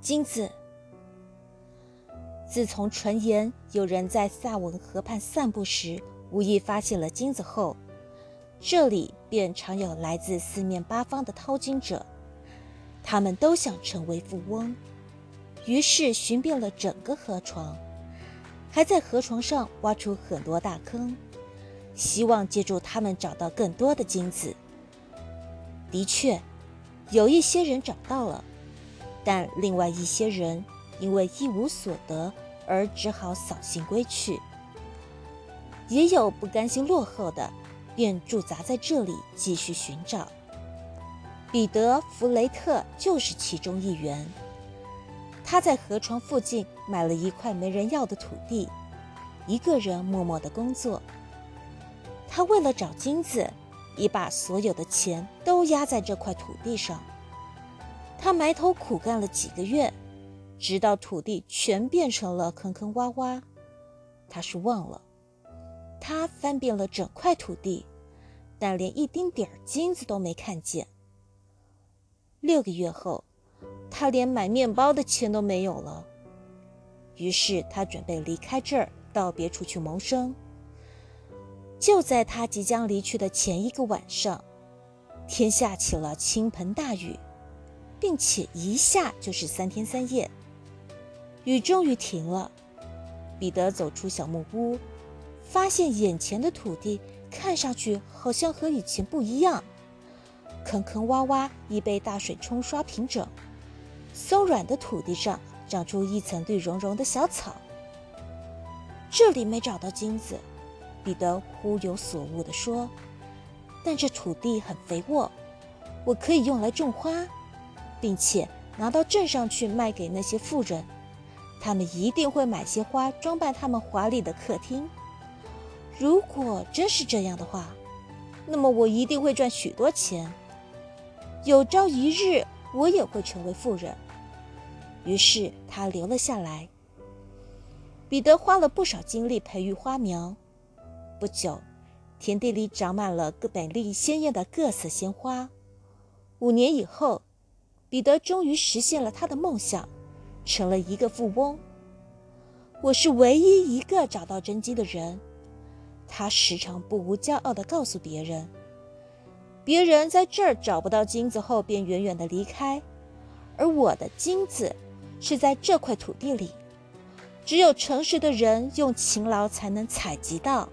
金子。自从传言有人在萨文河畔散步时无意发现了金子后，这里便常有来自四面八方的淘金者，他们都想成为富翁，于是寻遍了整个河床，还在河床上挖出很多大坑，希望借助他们找到更多的金子。的确，有一些人找到了，但另外一些人因为一无所得而只好扫兴归去，也有不甘心落后的。便驻扎在这里继续寻找。彼得·弗雷特就是其中一员。他在河床附近买了一块没人要的土地，一个人默默的工作。他为了找金子，已把所有的钱都压在这块土地上。他埋头苦干了几个月，直到土地全变成了坑坑洼洼。他是忘了。他翻遍了整块土地，但连一丁点儿金子都没看见。六个月后，他连买面包的钱都没有了。于是他准备离开这儿，到别处去谋生。就在他即将离去的前一个晚上，天下起了倾盆大雨，并且一下就是三天三夜。雨终于停了，彼得走出小木屋。发现眼前的土地看上去好像和以前不一样，坑坑洼洼已被大水冲刷平整，松软的土地上长出一层绿茸茸的小草。这里没找到金子，彼得忽有所悟地说：“但这土地很肥沃，我可以用来种花，并且拿到镇上去卖给那些富人，他们一定会买些花装扮他们华丽的客厅。”如果真是这样的话，那么我一定会赚许多钱。有朝一日，我也会成为富人。于是他留了下来。彼得花了不少精力培育花苗。不久，田地里长满了个美丽鲜艳的各色鲜花。五年以后，彼得终于实现了他的梦想，成了一个富翁。我是唯一一个找到真金的人。他时常不无骄傲地告诉别人：“别人在这儿找不到金子后，便远远地离开，而我的金子是在这块土地里，只有诚实的人用勤劳才能采集到。”